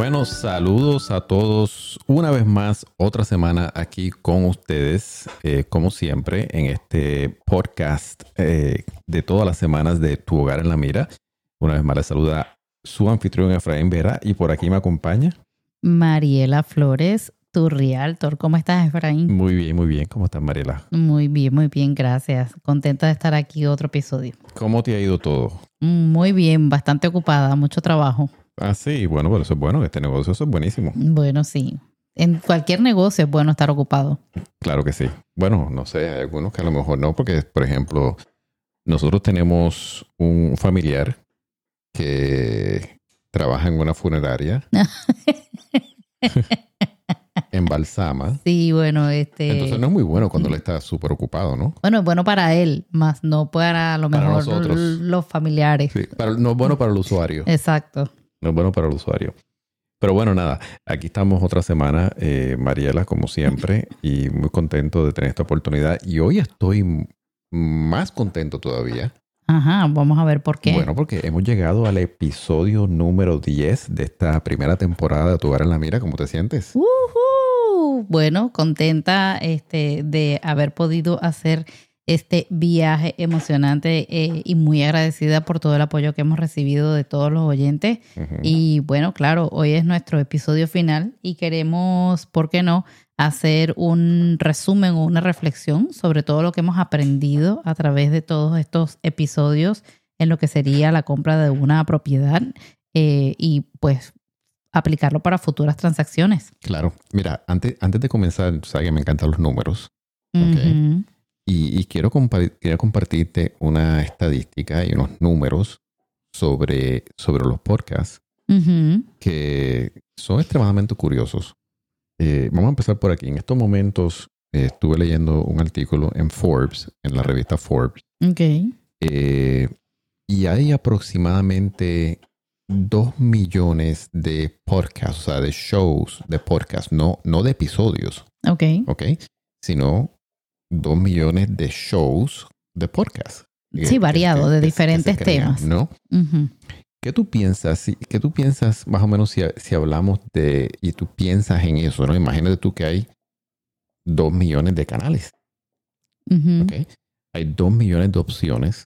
Bueno, saludos a todos una vez más, otra semana aquí con ustedes, eh, como siempre, en este podcast eh, de todas las semanas de Tu Hogar en la Mira. Una vez más les saluda su anfitrión Efraín Vera y por aquí me acompaña Mariela Flores, tu realtor. ¿Cómo estás, Efraín? Muy bien, muy bien. ¿Cómo estás, Mariela? Muy bien, muy bien, gracias. Contenta de estar aquí otro episodio. ¿Cómo te ha ido todo? Muy bien, bastante ocupada, mucho trabajo. Ah, sí, bueno, pero eso es bueno, este negocio eso es buenísimo. Bueno, sí. En cualquier negocio es bueno estar ocupado. Claro que sí. Bueno, no sé, hay algunos que a lo mejor no, porque, por ejemplo, nosotros tenemos un familiar que trabaja en una funeraria. en Balsama. Sí, bueno, este. Entonces no es muy bueno cuando él está súper ocupado, ¿no? Bueno, es bueno para él, más no para a lo Para mejor nosotros. los familiares. Sí, para- no es bueno para el usuario. Exacto. No es bueno para el usuario. Pero bueno, nada, aquí estamos otra semana, eh, Mariela, como siempre, y muy contento de tener esta oportunidad. Y hoy estoy más contento todavía. Ajá, vamos a ver por qué. Bueno, porque hemos llegado al episodio número 10 de esta primera temporada de Tu Hogar en la Mira. ¿Cómo te sientes? Ujú. Bueno, contenta este, de haber podido hacer este viaje emocionante eh, y muy agradecida por todo el apoyo que hemos recibido de todos los oyentes. Y bueno, claro, hoy es nuestro episodio final y queremos, ¿por qué no?, hacer un resumen o una reflexión sobre todo lo que hemos aprendido a través de todos estos episodios en lo que sería la compra de una propiedad eh, y pues aplicarlo para futuras transacciones. Claro, mira, antes, antes de comenzar, sabes que me encantan los números. Ok. Ujú. Y, y quiero, compa- quería compartirte una estadística y unos números sobre, sobre los podcasts que son extremadamente curiosos. Eh, vamos a empezar por aquí. En estos momentos eh, estuve leyendo un artículo en Forbes, en la revista Forbes, Ok. eh, y hay aproximadamente 2 millones de podcasts, o sea, de shows de podcasts, no, no de episodios, Ok. ¿ok? Sino 2 millones de shows de podcasts. Sí, variado, de que- diferentes crean, temas. ¿No? ¿Qué tú piensas? si- ¿Qué tú piensas más o menos si, si hablamos de, y tú piensas en eso, ¿no? Imagínate tú que hay dos millones de canales. Hay dos millones de opciones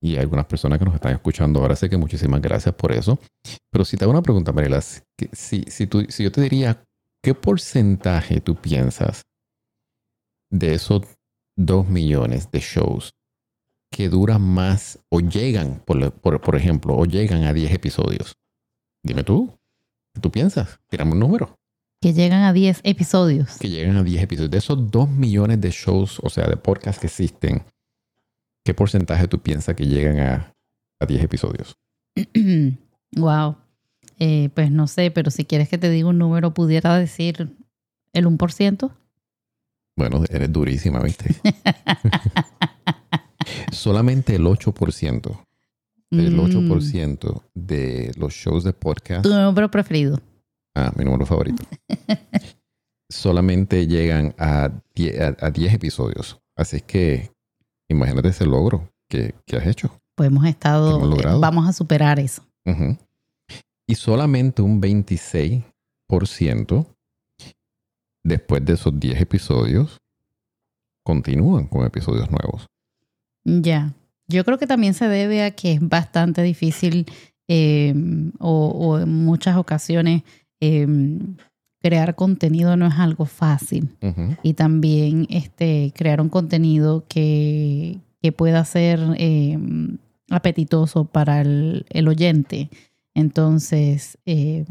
y hay algunas personas que nos están escuchando ahora, sé que muchísimas gracias por eso. Pero si te hago una pregunta, Mariela, si, si, tú, si yo te diría, ¿qué porcentaje tú piensas de esos dos millones de shows que duran más o llegan, por, por, por ejemplo, o llegan a 10 episodios? Dime tú, ¿qué tú piensas? Tirame un número. Que llegan a 10 episodios. Que llegan a 10 episodios. De esos 2 millones de shows, o sea, de podcasts que existen, ¿qué porcentaje tú piensas que llegan a, a 10 episodios? wow. Eh, pues no sé, pero si quieres que te diga un número, pudiera decir el 1%. Bueno, eres durísima, ¿viste? Solamente el 8% del Mm, 8% de los shows de podcast, Tu número preferido. ah, mi número favorito, solamente llegan a 10, a, a 10 episodios. Así que imagínate ese logro que, que has hecho. Pues hemos estado, Hemos logrado. eh, vamos a superar eso. Y solamente un 26% después de esos 10 episodios continúan con episodios nuevos. Ya. Yo creo que también se debe a que es bastante difícil eh, o, o en muchas ocasiones eh, crear contenido no es algo fácil. Y también este, crear un contenido que, que pueda ser eh, apetitoso para el, el oyente. Entonces, eh,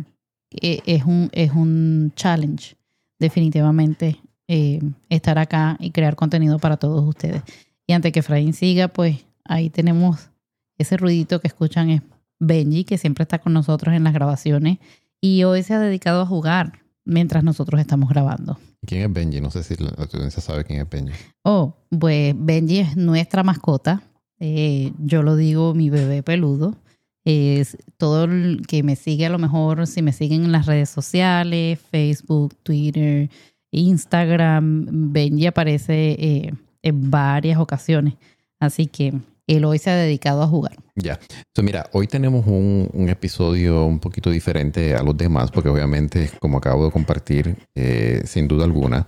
e- es, un, es un challenge, definitivamente, eh, estar acá y crear contenido para todos ustedes. Y antes que Efraín siga, pues ahí tenemos ese ruidito que escuchan es Benji, que siempre está con nosotros en las grabaciones y hoy se ha dedicado a jugar mientras nosotros estamos grabando. ¿Quién es Benji? No sé si la audiencia sabe quién es Benji. Oh, pues Benji es nuestra mascota. Eh, yo lo digo mi bebé peludo. Es todo el que me sigue, a lo mejor, si me siguen en las redes sociales, Facebook, Twitter, Instagram, Benji aparece eh, en varias ocasiones. Así que él hoy se ha dedicado a jugar. Ya. Entonces, mira, hoy tenemos un, un, episodio un poquito diferente a los demás, porque obviamente, como acabo de compartir, eh, sin duda alguna,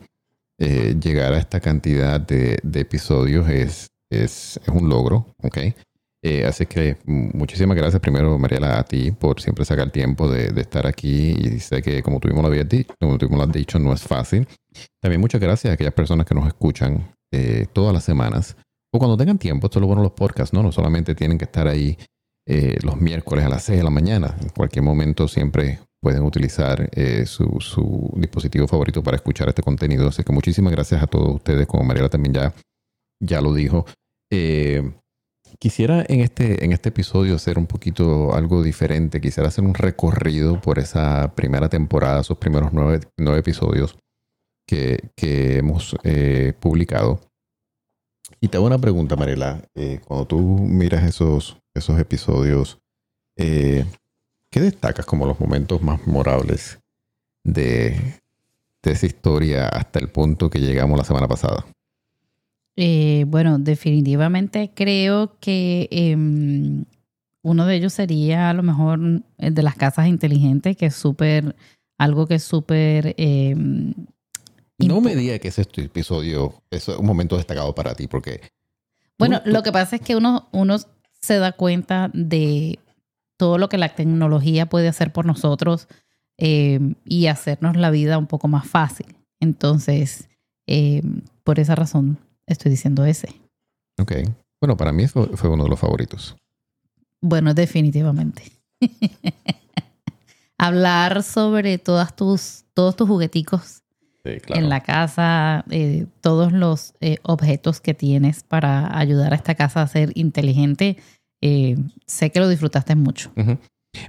eh, llegar a esta cantidad de, de episodios es, es, es, un logro, ¿ok? Eh, así que muchísimas gracias primero, Mariela, a ti por siempre sacar tiempo de, estar aquí. Y sé que, como tuvimos lo, dicho, como tuvimos lo dicho, no es fácil. También muchas gracias a aquellas personas que nos escuchan todas las semanas o cuando tengan tiempo, esto es lo bueno de los podcasts, ¿no? No solamente tienen que estar ahí eh, los miércoles a las 6 de la mañana. En cualquier momento siempre pueden utilizar eh, su, su, dispositivo favorito para escuchar este contenido. Así que muchísimas gracias a todos ustedes, como Mariela también ya, ya lo dijo. Eh, quisiera en este, en este episodio hacer un poquito algo diferente. Quisiera hacer un recorrido por esa primera temporada, esos primeros nueve, nueve episodios que, hemos eh, publicado. Y te hago una pregunta, Marela. Eh, cuando tú miras esos, esos episodios, eh, ¿qué destacas como los momentos más memorables de, de, esa historia hasta el punto que llegamos la semana pasada? Eh, bueno, definitivamente creo que eh, uno de ellos sería a lo mejor el de las casas inteligentes, que es súper, algo que es súper em, no me diga que ese episodio es un momento destacado para ti, porque... Bueno, lo que pasa es que uno, uno se da cuenta de todo lo que la tecnología puede hacer por nosotros eh, y hacernos la vida un poco más fácil. Entonces, por esa razón estoy diciendo ese. Ok. Bueno, para mí fue, fue uno de los favoritos. Bueno, definitivamente. Hablar sobre todas tus, todos tus jugueticos en la casa, eh, todos los eh, objetos que tienes para ayudar a esta casa a ser inteligente. Eh, sé que lo disfrutaste mucho. Uh -huh.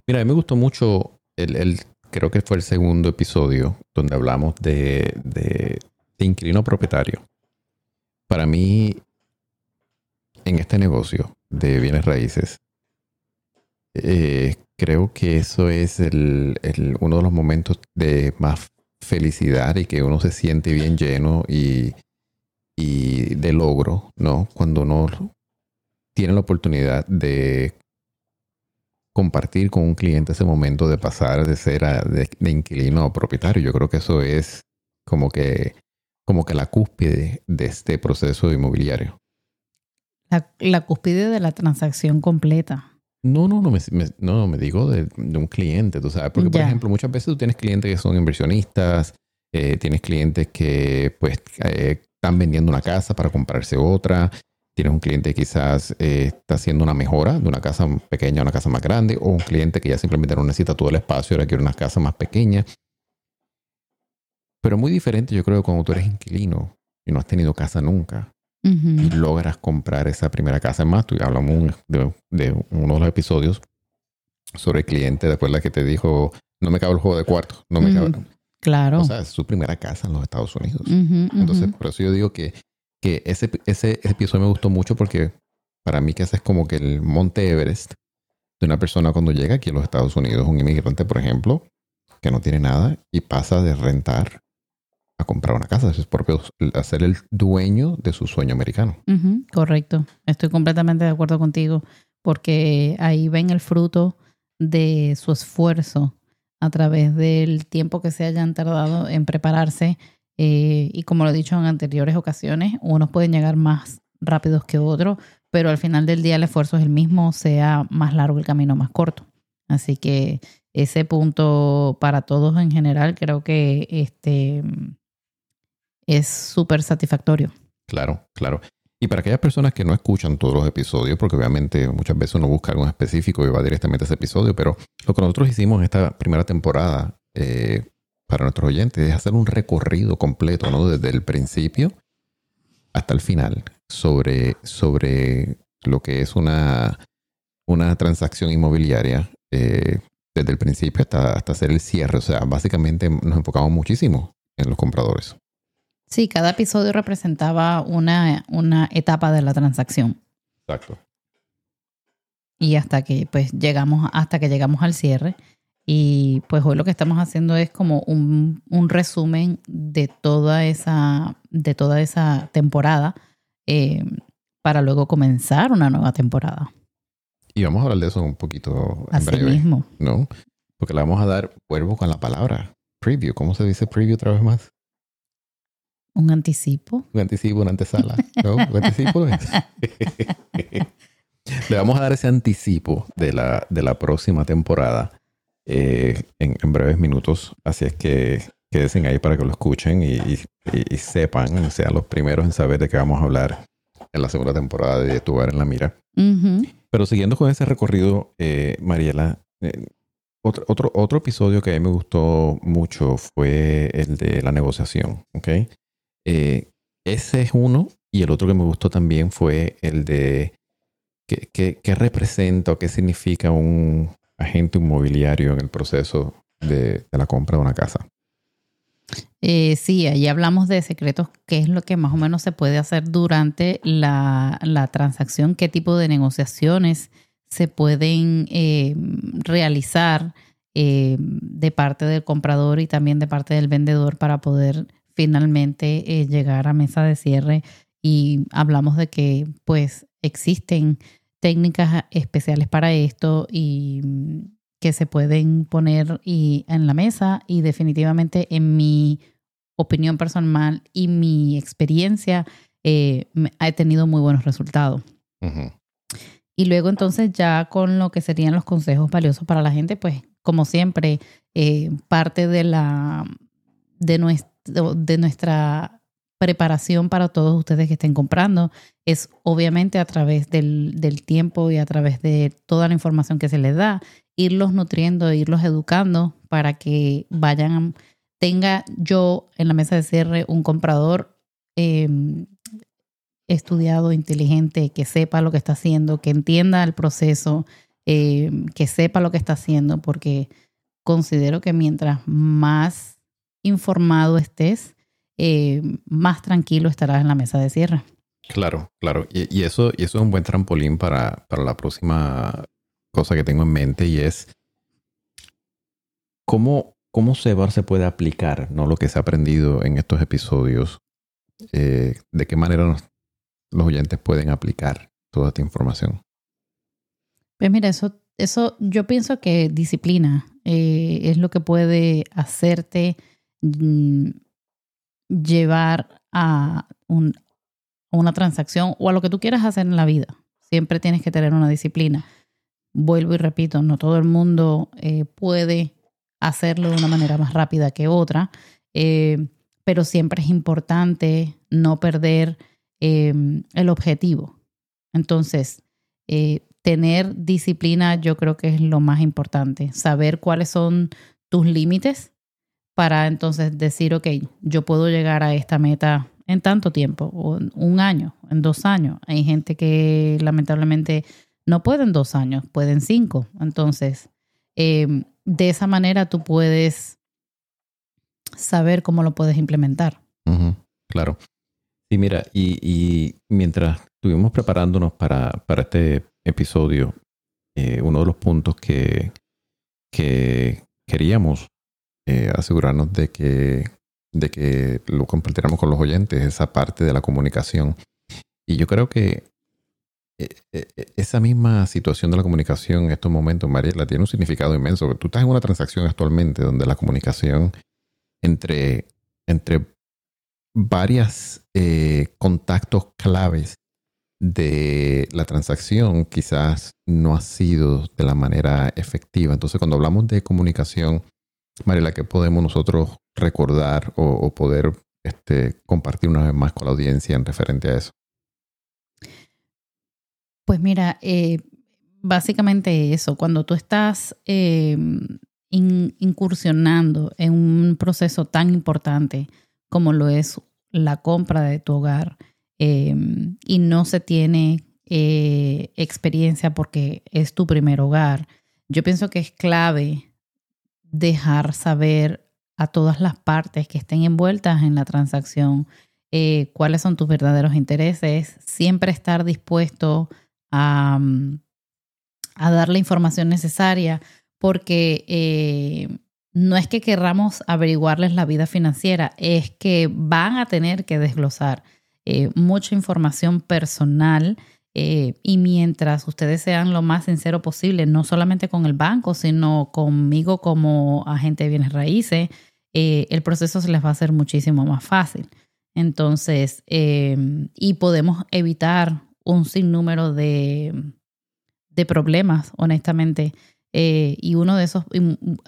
Mira, a mí me gustó mucho el, el, creo que fue el segundo episodio donde hablamos de, de, de inquilino propietario. Para mí, en este negocio de bienes raíces, eh, creo que eso es el, uno de los momentos de más felicidad y que uno se siente bien lleno y, de logro, ¿no? Cuando uno tiene la oportunidad de compartir con un cliente ese momento de pasar de ser a, de, inquilino a propietario. Yo creo que eso es como que, como que la cúspide de este proceso inmobiliario. La, la cúspide de la transacción completa. No, no, no me, me, no, me digo de, de, un cliente, tú sabes, porque por ejemplo muchas veces tú tienes clientes que son inversionistas, eh, tienes clientes que pues eh, están vendiendo una casa para comprarse otra, tienes un cliente que quizás eh, está haciendo una mejora de una casa pequeña a una casa más grande, o un cliente que ya simplemente no necesita todo el espacio, ahora quiere una casa más pequeña. Pero muy diferente yo creo cuando tú eres inquilino y no has tenido casa nunca, Uh -huh. y logras comprar esa primera casa. Más, tú hablamos de, de, uno de los episodios sobre el cliente, ¿te acuerdas que te dijo, no me cabe el juego de cuarto? No me uh -huh. cabe. Claro. O sea, es su primera casa en los Estados Unidos. Uh -huh, Entonces, por eso yo digo que, que ese, ese, ese episodio me gustó mucho porque para mí que ese es como que el Monte Everest de una persona cuando llega aquí a los Estados Unidos, un inmigrante, por ejemplo, que no tiene nada y pasa de rentar a comprar una casa, es propio a ser el dueño de su sueño americano. Uh -huh, correcto, estoy completamente de acuerdo contigo, porque ahí ven el fruto de su esfuerzo a través del tiempo que se hayan tardado en prepararse eh, y como lo he dicho en anteriores ocasiones, unos pueden llegar más rápidos que otros, pero al final del día el esfuerzo es el mismo, sea más largo el camino más corto. Así que ese punto para todos en general creo que este es súper satisfactorio. Claro, claro. Y para aquellas personas que no escuchan todos los episodios, porque obviamente muchas veces uno busca algo específico y va directamente a ese episodio, pero lo que nosotros hicimos en esta primera temporada eh, para nuestros oyentes es hacer un recorrido completo, ¿no? Desde el principio hasta el final sobre, sobre lo que es una, una transacción inmobiliaria eh, desde el principio hasta, hasta hacer el cierre. O sea, básicamente nos enfocamos muchísimo en los compradores. Sí, cada episodio representaba una, una etapa de la transacción. Exacto. Y hasta que pues llegamos, hasta que llegamos al cierre. Y pues hoy lo que estamos haciendo es como un, un resumen de toda esa, de toda esa temporada. Eh, para luego comenzar una nueva temporada. Y vamos a hablar de eso un poquito en Así breve, mismo. ¿no? Porque le vamos a dar, vuelvo con la palabra, preview. ¿Cómo se dice preview otra vez más? Un anticipo. Un anticipo, una antesala. ¿No? Un anticipo. Le vamos a dar ese anticipo de la, de la próxima temporada eh, en, en breves minutos. Así es que quédense ahí para que lo escuchen y, y- y sepan, sean los primeros en saber de qué vamos a hablar en la segunda temporada de Tu Hogar en la Mira. Pero siguiendo con ese recorrido, eh, Mariela, eh, otro, otro, otro episodio que a mí me gustó mucho fue el de la negociación, ¿ok? Eh, ese es uno y el otro que me gustó también fue el de qué, representa o qué significa un agente inmobiliario en el proceso de, la compra de una casa. Eh, sí, ahí hablamos de secretos, qué es lo que más o menos se puede hacer durante la, transacción, qué tipo de negociaciones se pueden eh, realizar de parte del comprador y también de parte del vendedor para poder finalmente eh, llegar a mesa de cierre. Y hablamos de que pues existen técnicas especiales para esto y mm, que se pueden poner y, en la mesa y definitivamente en mi opinión personal y mi experiencia eh, he tenido muy buenos resultados. Y luego entonces ya con lo que serían los consejos valiosos para la gente, pues como siempre, eh, parte de la de, de nuestra preparación para todos ustedes que estén comprando es obviamente a través del, del tiempo y a través de toda la información que se les da, irlos nutriendo, irlos educando para que vayan, tenga yo en la mesa de cierre un comprador eh, estudiado, inteligente, que sepa lo que está haciendo, que entienda el proceso, eh, que sepa lo que está haciendo, porque considero que mientras más informado estés, eh, más tranquilo estarás en la mesa de cierre. Claro, claro. Y, y eso, y eso es un buen trampolín para, para la próxima cosa que tengo en mente y es cómo, cómo se puede aplicar ¿no? lo que se ha aprendido en estos episodios. Eh, de qué manera los oyentes pueden aplicar toda esta información. Pues mira, eso, eso yo pienso que disciplina eh, es lo que puede hacerte mm, llevar a, un- una transacción o a lo que tú quieras hacer en la vida. Siempre tienes que tener una disciplina. Vuelvo y repito, no todo el mundo eh, puede hacerlo de una manera más rápida que otra, eh, pero siempre es importante no perder eh, el objetivo. Entonces, tener disciplina yo creo que es lo más importante. Saber cuáles son tus límites para entonces decir, ok, yo puedo llegar a esta meta en tanto tiempo, o en un año, en dos años. Hay gente que lamentablemente no puede en dos años, puede en cinco. Entonces, eh, de esa manera tú puedes saber cómo lo puedes implementar. Claro. Y mira, y, y mientras estuvimos preparándonos para, para este episodio, eh, uno de los puntos que, que queríamos eh, asegurarnos de que, de que lo compartiéramos con los oyentes, esa parte de la comunicación. Y yo creo que eh, eh, esa misma situación de la comunicación en estos momentos, Mariela, tiene un significado inmenso. Tú estás en una transacción actualmente donde la comunicación entre, entre varias contactos claves de la transacción quizás no ha sido de la manera efectiva. Entonces, cuando hablamos de comunicación, Mariela, ¿qué podemos nosotros recordar o, poder este, compartir una vez más con la audiencia en referente a eso? Pues mira, eh, básicamente eso, cuando tú estás in- incursionando en un proceso tan importante como lo es la compra de tu hogar eh, y no se tiene eh, experiencia porque es tu primer hogar, yo pienso que es clave dejar saber a todas las partes que estén envueltas en la transacción eh, cuáles son tus verdaderos intereses, siempre estar dispuesto a, mm, a dar la información necesaria, porque eh, no es que querramos averiguarles la vida financiera, es que van a tener que desglosar eh, mucha información personal. Eh, y mientras ustedes sean lo más sincero posible, no solamente con el banco, sino conmigo como agente de bienes raíces, el proceso se les va a hacer muchísimo más fácil. Entonces, y podemos evitar un sinnúmero de, de problemas, honestamente. Eh, y uno de esos,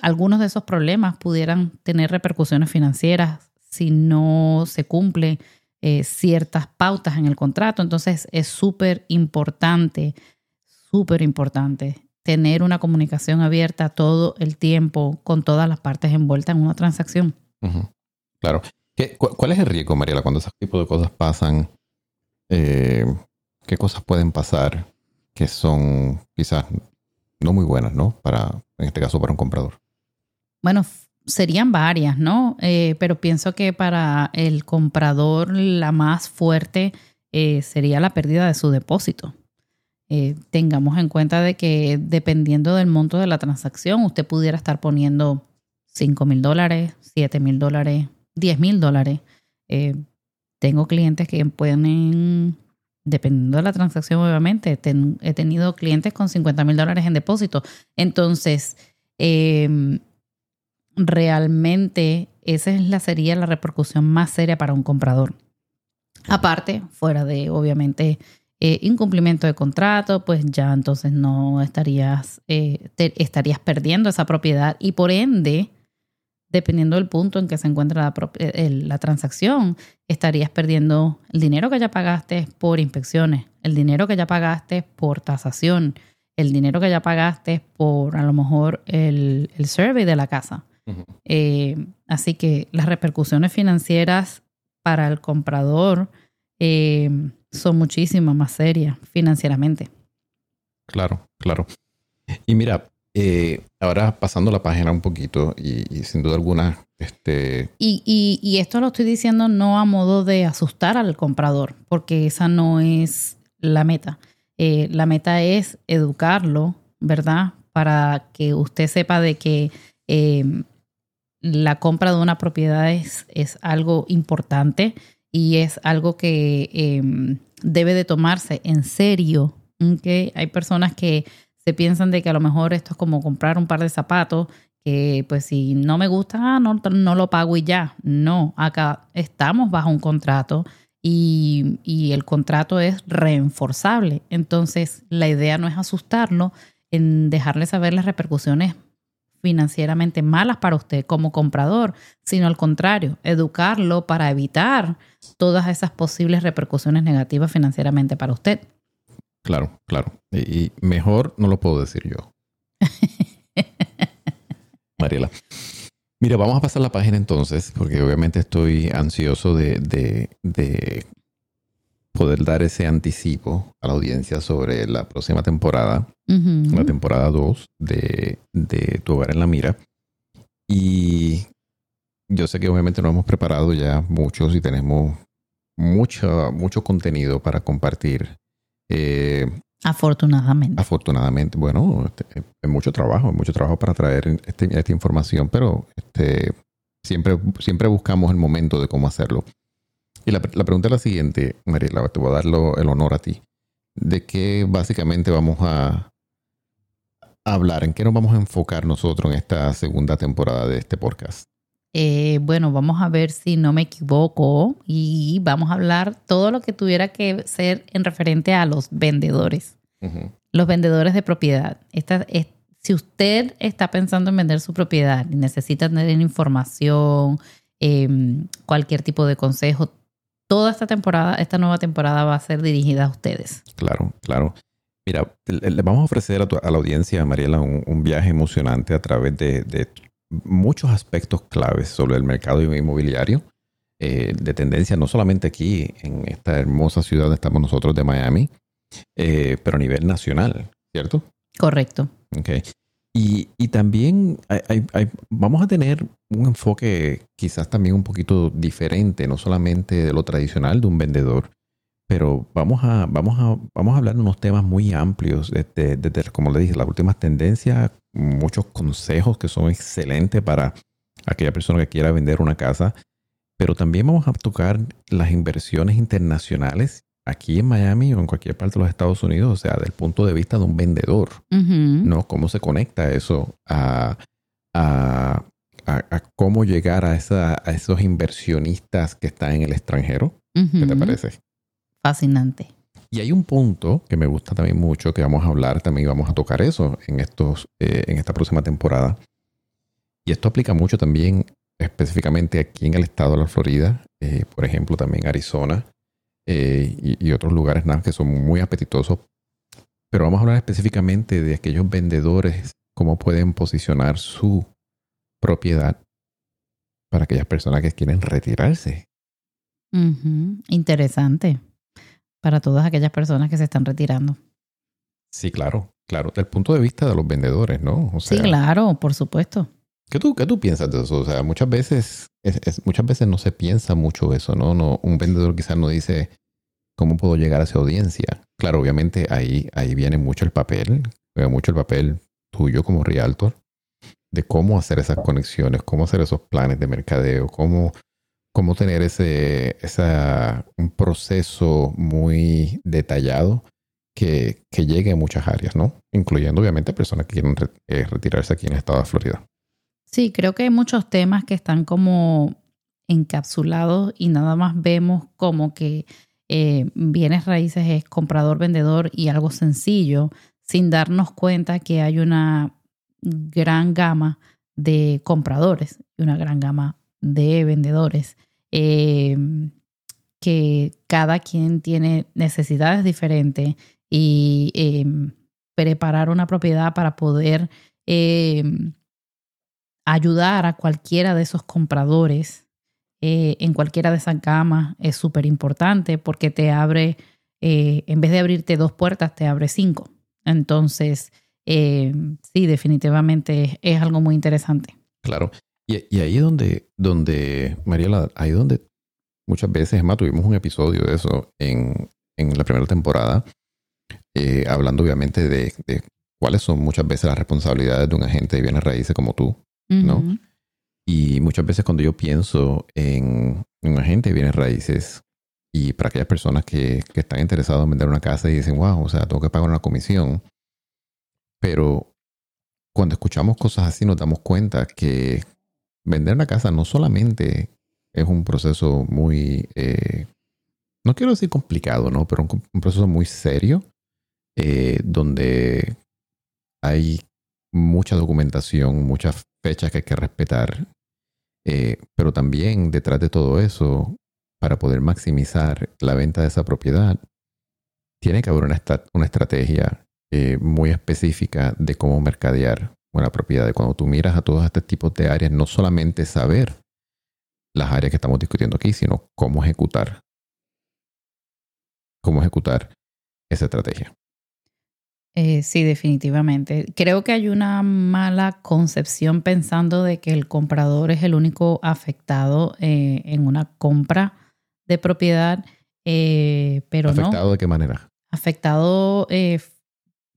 algunos de esos problemas pudieran tener repercusiones financieras si no se cumple eh, ciertas pautas en el contrato. Entonces es súper importante, súper importante tener una comunicación abierta todo el tiempo con todas las partes envueltas en una transacción. Claro. ¿Cuál es el riesgo, Mariela, cuando ese tipo de cosas pasan? Eh, ¿Qué cosas pueden pasar que son quizás no muy buenas, ¿no? Para, en este caso, para un comprador. Bueno, serían varias, ¿no? Eh, pero pienso que para el comprador la más fuerte eh, sería la pérdida de su depósito. Eh, tengamos en cuenta de que dependiendo del monto de la transacción, usted pudiera estar poniendo 5 mil dólares, 7 mil dólares, 10 mil dólares. tengo clientes que pueden dependiendo de la transacción, obviamente, he tenido clientes con 50 mil dólares en depósito. Entonces, em, realmente esa es la, sería la repercusión más seria para un comprador. Aparte, fuera de, obviamente, eh, incumplimiento de contrato, pues ya entonces no estarías, eh, estarías perdiendo esa propiedad y por ende dependiendo del punto en que se encuentra eh, la, transacción, estarías perdiendo el dinero que ya pagaste por inspecciones, el dinero que ya pagaste por tasación, el dinero que ya pagaste por a lo mejor el, el survey de la casa. Eh, así que las repercusiones financieras para el comprador eh, son muchísimas más serias financieramente. Claro, claro. Y mira, eh, ahora pasando la página un poquito y, sin duda alguna, este... Y, y, esto lo estoy diciendo no a modo de asustar al comprador, porque esa no es la meta. Eh, la meta es educarlo, ¿verdad? Para que usted sepa de que la compra de una propiedad es, es, algo importante y es algo que em, debe de tomarse en serio. ¿okay? Hay personas que se piensan de que a lo mejor esto es como comprar un par de zapatos que pues si no me gusta, ah, no, no lo pago y ya. No, acá estamos bajo un contrato y, y, el contrato es reenforzable. Entonces, la idea no es asustarlo en dejarle saber las repercusiones financieramente malas para usted como comprador, sino al contrario, educarlo para evitar todas esas posibles repercusiones negativas financieramente para usted. Claro, claro. Y, mejor no lo puedo decir yo. Mariela. Mira, vamos a pasar la página entonces, porque obviamente estoy ansioso de, poder dar ese anticipo a la audiencia sobre la próxima temporada, la temporada 2 de, de Tu Hogar en la Mira. Y yo sé que obviamente nos hemos preparado ya muchos y tenemos mucho, mucho contenido para compartir eh, afortunadamente. Afortunadamente, bueno, este, es mucho trabajo, mucho trabajo para traer este, esta información, pero este, siempre, siempre buscamos el momento de cómo hacerlo. Y la, pregunta es la siguiente, Mariela, te voy a dar el honor a ti. ¿De qué básicamente vamos a hablar? ¿En qué nos vamos a enfocar nosotros en esta segunda temporada de este podcast? Eh, bueno, vamos a ver si no me equivoco y vamos a hablar todo lo que tuviera que ser en referente a los vendedores, los vendedores de propiedad. Esta, es, si usted está pensando en vender su propiedad y necesita tener información, em, cualquier tipo de consejo, toda esta temporada, esta nueva temporada va a ser dirigida a ustedes. Claro, claro. Mira, le vamos a ofrecer a, la audiencia, Mariela, un, viaje emocionante a través de, de muchos aspectos claves sobre el mercado inmobiliario eh, de tendencia, no solamente aquí en esta hermosa ciudad donde estamos nosotros de Miami, eh, pero a nivel nacional, ¿cierto? Correcto. Okay. Y, también vamos a tener un enfoque quizás también un poquito diferente, no solamente de lo tradicional de un vendedor, pero vamos a, vamos a, vamos a hablar de unos temas muy amplios, desde, desde, como le dije, las últimas tendencias, muchos consejos que son excelentes para aquella persona que quiera vender una casa, Pero también vamos a tocar las inversiones internacionales aquí en Miami o en cualquier parte de los Estados Unidos, o sea, del punto de vista de un vendedor, ¿no? ¿Cómo se conecta eso a, a, cómo llegar a, esa, a esos inversionistas que están en el extranjero? ¿Qué te parece? Fascinante. Y hay un punto que me gusta también mucho, que vamos a hablar, también vamos a tocar eso en, estos, eh, en esta próxima temporada. Y esto aplica mucho también específicamente aquí en el estado de la Florida, eh, por ejemplo, también Arizona eh, y, otros lugares nada, que son muy apetitosos. Pero vamos a hablar específicamente de aquellos vendedores, cómo pueden posicionar su propiedad para aquellas personas que quieren retirarse. Interesante. Para todas aquellas personas que se están retirando. Sí, claro, claro. Del punto de vista de los vendedores, ¿no? sí, claro, por supuesto. ¿Qué tú, qué tú piensas de eso? O sea, muchas veces, muchas veces no se piensa mucho eso, ¿no? un vendedor quizás no dice cómo puedo llegar a esa audiencia. Claro, obviamente ahí, ahí viene mucho el papel, mucho el papel tuyo como realtor, de cómo hacer esas conexiones, cómo hacer esos planes de mercadeo, cómo, cómo tener ese, esa, un proceso muy detallado que, que llegue a muchas áreas, ¿no? Incluyendo obviamente personas que quieren eh, retirarse aquí en el estado de Florida. Sí, creo que hay muchos temas que están como encapsulados y nada más vemos como que eh, bienes raíces es comprador, vendedor y algo sencillo, sin darnos cuenta que hay una gran gama de compradores y una gran gama de vendedores, eh, que cada quien tiene necesidades diferentes y eh, preparar una propiedad para poder ayudar a cualquiera de esos compradores eh, en cualquiera de esas gamas es súper importante porque te abre, eh, en vez de abrirte dos puertas, te abre cinco. Entonces, eh, sí, definitivamente es, algo muy interesante. Claro. Y, ahí es donde, donde, Mariela, ahí donde muchas veces, más tuvimos un episodio de eso en, en la primera temporada, hablando obviamente de, cuáles son muchas veces las responsabilidades de un agente de bienes raíces como tú, ¿no? Y muchas veces cuando yo pienso en un agente de bienes raíces y para aquellas personas que, que están interesadas en vender una casa y dicen, wow, o sea, tengo que pagar una comisión. Pero cuando escuchamos cosas así nos damos cuenta que vender una casa no solamente es un proceso muy, eh, no quiero decir complicado, ¿no? Pero un, proceso muy serio eh, donde hay mucha documentación, muchas fechas que hay que respetar, eh, pero también detrás de todo eso, para poder maximizar la venta de esa propiedad, tiene que haber una, estrategia eh, muy específica de cómo mercadear una propiedad. Y cuando tú miras a todos estos tipos de áreas, no solamente saber las áreas que estamos discutiendo aquí, sino cómo ejecutar. Cómo ejecutar esa estrategia. Eh, sí, definitivamente. Creo que hay una mala concepción pensando de que el comprador es el único afectado eh, en una compra de propiedad, eh, pero ¿Afectado no. ¿Afectado de qué manera? Afectado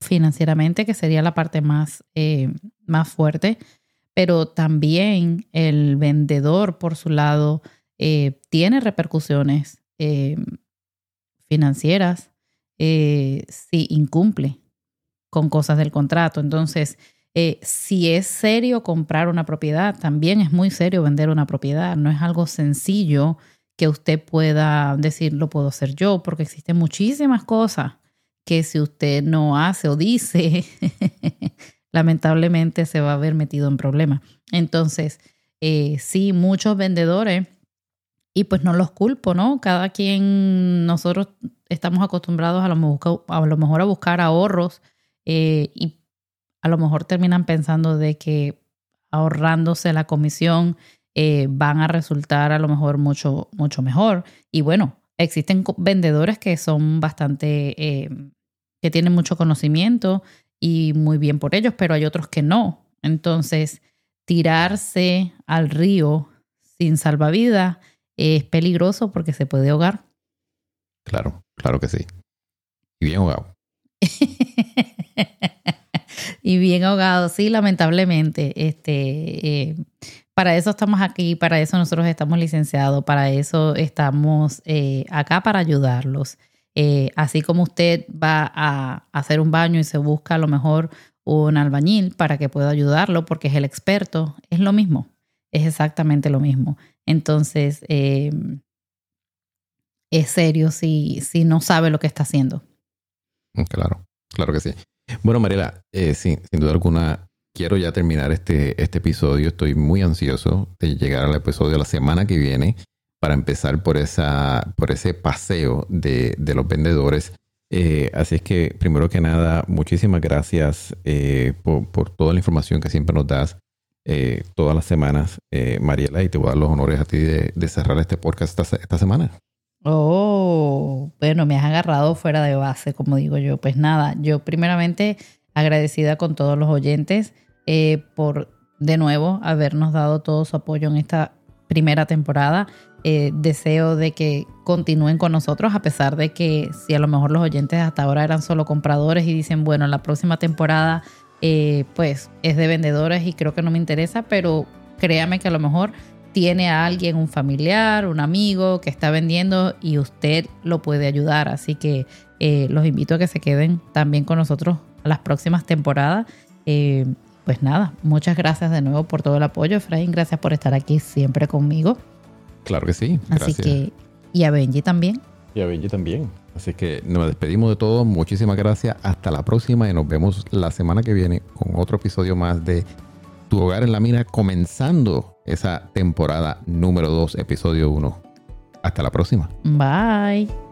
financieramente, que sería la parte más, más fuerte, pero también el vendedor, por su lado, tiene repercusiones financieras si incumple con cosas del contrato. Entonces, eh, si es serio comprar una propiedad, también es muy serio vender una propiedad. No es algo sencillo que usted pueda decir, lo puedo hacer yo, porque existen muchísimas cosas que si usted no hace o dice, lamentablemente se va a ver metido en problemas. Entonces, eh, sí, muchos vendedores, y pues no los culpo, ¿no? Cada quien, nosotros estamos acostumbrados a lo, a lo mejor a buscar ahorros eh, y a lo mejor terminan pensando de que ahorrándose la comisión eh, van a resultar a lo mejor mucho, mucho mejor. Y bueno, existen vendedores que son bastante, eh, que tienen mucho conocimiento y muy bien por ellos, pero hay otros que no. Entonces, tirarse al río sin salvavidas es peligroso porque se puede ahogar. Claro, claro que sí. Y bien ahogado. y bien ahogado, sí, lamentablemente. Este, eh, para eso estamos aquí, para eso nosotros estamos licenciados, para eso estamos eh, acá para ayudarlos. Eh, así como usted va a hacer un baño y se busca a lo mejor un albañil para que pueda ayudarlo porque es el experto, es lo mismo, es exactamente lo mismo. Entonces, eh, es serio si, si no sabe lo que está haciendo. Claro, claro que sí. Bueno, Mariela, sin duda alguna, quiero ya terminar este, este episodio. Estoy muy ansioso de llegar al episodio de la semana que viene para empezar por, esa, por ese paseo de, los vendedores. Eh, así es que, primero que nada, muchísimas gracias eh, por, toda la información que siempre nos das eh, todas las semanas, Mariela, y te voy a dar los honores a ti de, cerrar este podcast esta semana. Oh, bueno, me has agarrado fuera de base, como digo yo. Pues nada, yo primeramente agradecida con todos los oyentes eh, por de nuevo habernos dado todo su apoyo en esta primera temporada. Eh, deseo de que continúen con nosotros, a pesar de que si a lo mejor los oyentes hasta ahora eran solo compradores y dicen, bueno, la próxima temporada eh, pues es de vendedores y creo que no me interesa, pero créame que a lo mejor tiene a alguien, un familiar, un amigo que está vendiendo y usted lo puede ayudar. Así que los invito a que se queden también con nosotros a las próximas temporadas pues nada, muchas gracias de nuevo por todo el apoyo, Efraín. Gracias por estar aquí siempre conmigo. Claro que sí. Así que, y a Benji también. Y a Benji también. Así que nos despedimos de todos. Muchísimas gracias. Hasta la próxima y nos vemos la semana que viene con otro episodio más de Tu Hogar en la Mina, comenzando esa temporada número 2, episodio 1. Hasta la próxima. Bye.